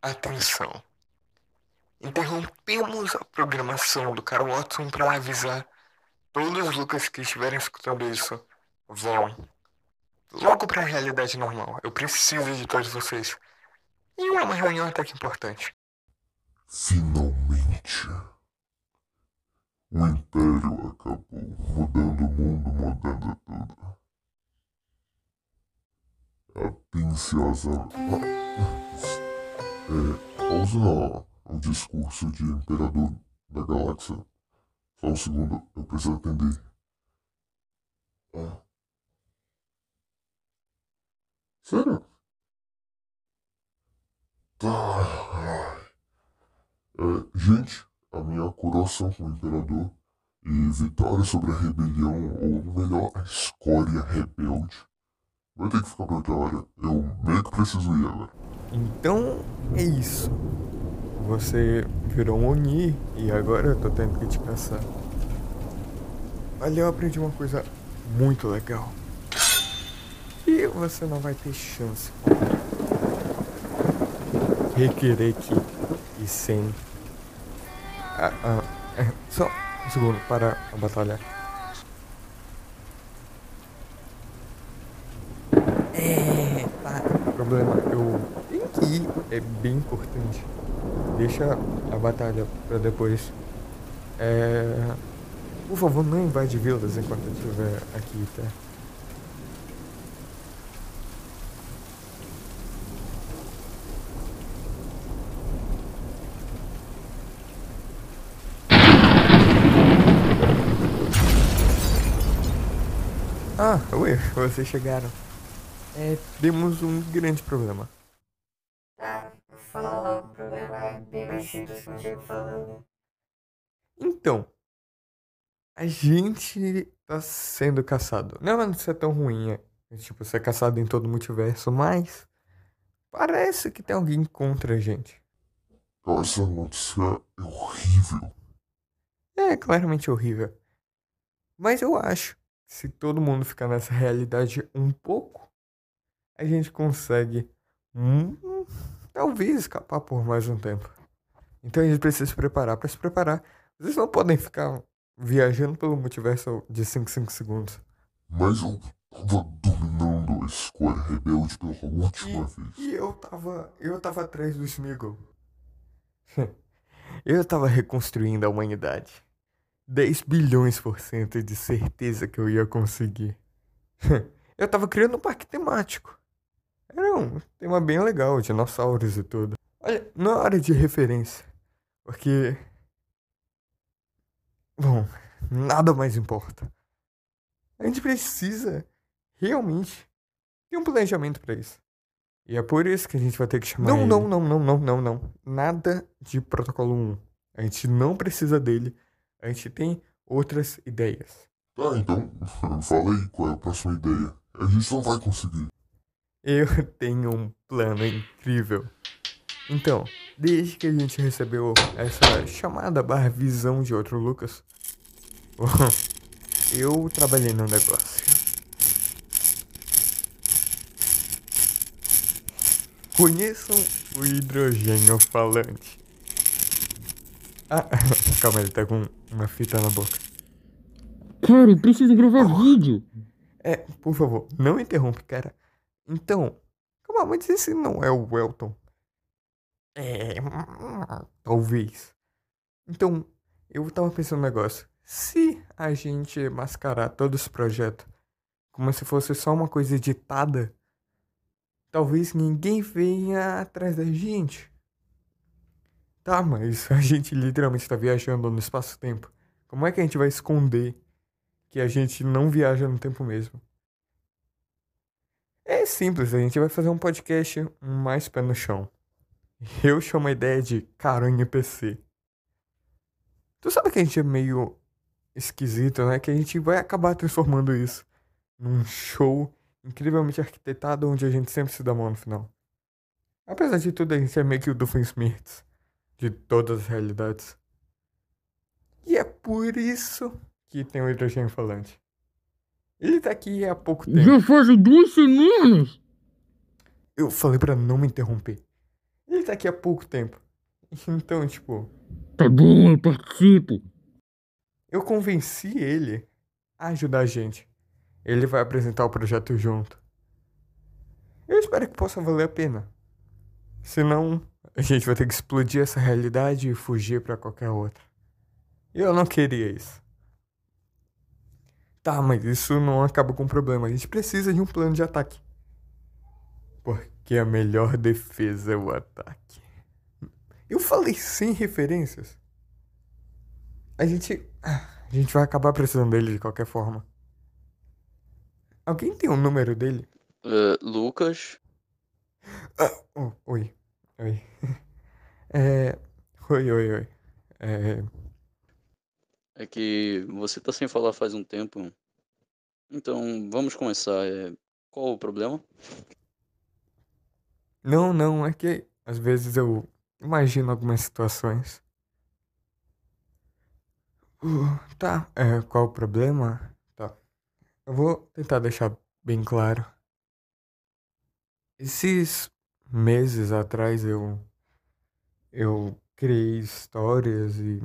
Atenção. Interrompemos a programação do Carl Watson para avisar todos os Lucas que estiverem escutando isso. Vão logo para a realidade normal. Eu preciso de todos vocês. E é uma reunião até que importante. Finalmente. O Império acabou mudando o mundo, mudando tudo. A pinciosa. É, pausa o discurso de Imperador da Galáxia. Só um segundo, eu preciso atender. Ah. Sério? Tá. É, gente, a minha coroação com o Imperador e vitória sobre a rebelião, ou melhor, a escória rebelde, vai ter que ficar pra outra hora. Eu meio que preciso ir agora. Então é isso. Você virou um Oni e agora eu tô tendo que te caçar. Ali eu aprendi uma coisa muito legal. E você não vai ter chance. Requerer que e sem. Ah, ah, é, só um segundo para a batalha. É, tá. Problema, eu tenho que ir. É bem importante. Deixa a batalha pra depois. É. Por favor, não invade vilas enquanto eu estiver aqui, tá? Ah, oi, vocês chegaram. É, temos um grande problema. Tá, fala o problema é bem mais simples contigo falando. Então, a gente tá sendo caçado. Não é uma notícia tão ruim, é tipo, ser caçado em todo o multiverso, mas parece que tem alguém contra a gente. Essa notícia é horrível. É claramente horrível. Mas eu acho que se todo mundo ficar nessa realidade um pouco, a gente consegue hum, talvez escapar por mais um tempo. Então a gente precisa se preparar. Para se preparar, vocês não podem ficar viajando pelo multiverso de 5 5 segundos. Mas eu tava dominando a escolha rebelde pela última vez. E eu tava. Eu tava atrás do Smeagol. eu tava reconstruindo a humanidade. 10 bilhões por cento de certeza que eu ia conseguir. eu tava criando um parque temático. Era um tema bem legal, dinossauros e tudo. Olha, não é hora de referência. Porque. Bom, nada mais importa. A gente precisa realmente ter um planejamento pra isso. E é por isso que a gente vai ter que chamar. Não, ele. não, não, não, não, não, não. Nada de protocolo 1. A gente não precisa dele. A gente tem outras ideias. Tá, então, fala aí qual é a próxima ideia. A gente não vai conseguir. Eu tenho um plano incrível. Então, desde que a gente recebeu essa chamada barra visão de outro Lucas, eu trabalhei no negócio. Conheçam o hidrogênio falante. Ah, calma, ele tá com uma fita na boca. Cara, eu preciso gravar vídeo. É, por favor, não interrompe, cara. Então, calma, mas esse não é o Welton. É, talvez. Então, eu tava pensando um negócio. Se a gente mascarar todo esse projeto como se fosse só uma coisa editada, talvez ninguém venha atrás da gente. Tá, mas a gente literalmente tá viajando no espaço-tempo. Como é que a gente vai esconder que a gente não viaja no tempo mesmo? É simples, a gente vai fazer um podcast mais pé no chão. Eu chamo a ideia de caranha PC. Tu sabe que a gente é meio esquisito, né? Que a gente vai acabar transformando isso num show incrivelmente arquitetado onde a gente sempre se dá mão no final. Apesar de tudo, a gente é meio que o Doofenshmirtz de todas as realidades. E é por isso que tem o hidrogênio falante. Ele tá aqui há pouco tempo. Já fazem duas semanas. Eu falei pra não me interromper. Ele tá aqui há pouco tempo. Então, tipo, Tá bom, eu participo. eu convenci ele a ajudar a gente. Ele vai apresentar o projeto junto. Eu espero que possa valer a pena. Senão, a gente vai ter que explodir essa realidade e fugir pra qualquer outra. Eu não queria isso. Tá, mas isso não acaba com o problema. A gente precisa de um plano de ataque. Porque a melhor defesa é o ataque. Eu falei sem referências. A gente. ah, A gente vai acabar precisando dele de qualquer forma. Alguém tem o número dele? É, Lucas, Ah, oh, oi. Oi. É. Oi, oi, oi. É. é que você tá sem falar faz um tempo. Então, vamos começar. É, qual o problema? Não, não, é que às vezes eu imagino algumas situações. Uh, tá, é, qual o problema? Tá. Eu vou tentar deixar bem claro. Esses meses atrás eu. Eu criei histórias e.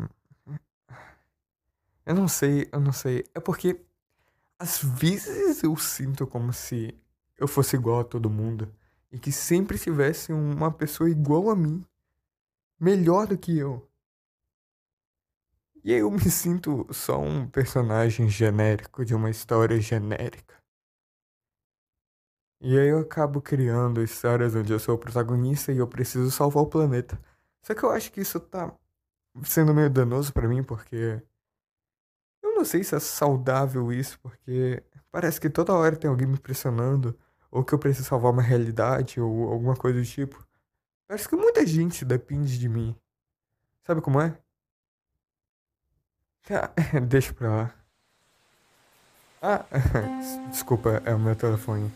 Eu não sei, eu não sei. É porque. Às vezes eu sinto como se eu fosse igual a todo mundo e que sempre tivesse uma pessoa igual a mim, melhor do que eu. E aí eu me sinto só um personagem genérico de uma história genérica. E aí eu acabo criando histórias onde eu sou o protagonista e eu preciso salvar o planeta. Só que eu acho que isso tá sendo meio danoso pra mim porque não sei se é saudável isso, porque parece que toda hora tem alguém me pressionando ou que eu preciso salvar uma realidade, ou alguma coisa do tipo. Parece que muita gente depende de mim. Sabe como é? Tá, deixa pra lá. Ah, desculpa, é o meu telefone.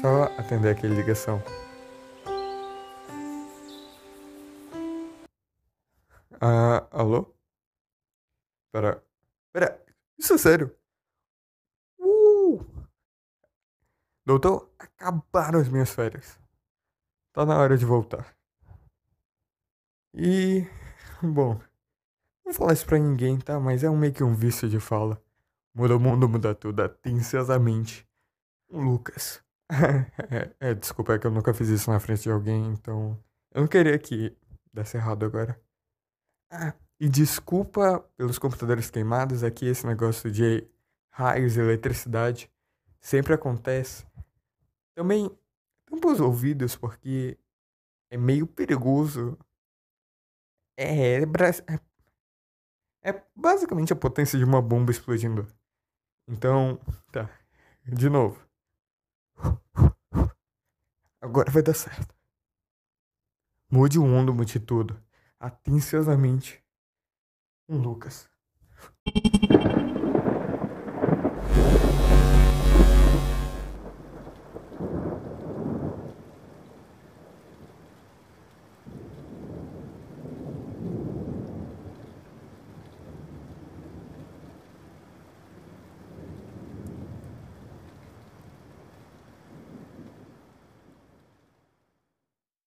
Só atender aquele ligação. Ah, alô? Pera, pera, isso é sério? Uh! Doutor, acabaram as minhas férias. Tá na hora de voltar. E. Bom. Não falar isso pra ninguém, tá? Mas é um meio que um vício de fala. Muda o mundo, muda tudo, atenciosamente. Lucas. é, desculpa, é que eu nunca fiz isso na frente de alguém, então. Eu não queria que desse errado agora. Ah, e desculpa pelos computadores queimados, aqui esse negócio de raios e eletricidade sempre acontece. Também tampa os ouvidos porque é meio perigoso. É, é, é, é basicamente a potência de uma bomba explodindo. Então, tá. De novo. Agora vai dar certo. Mude o mundo, mude tudo. Atenciosamente. Um Lucas.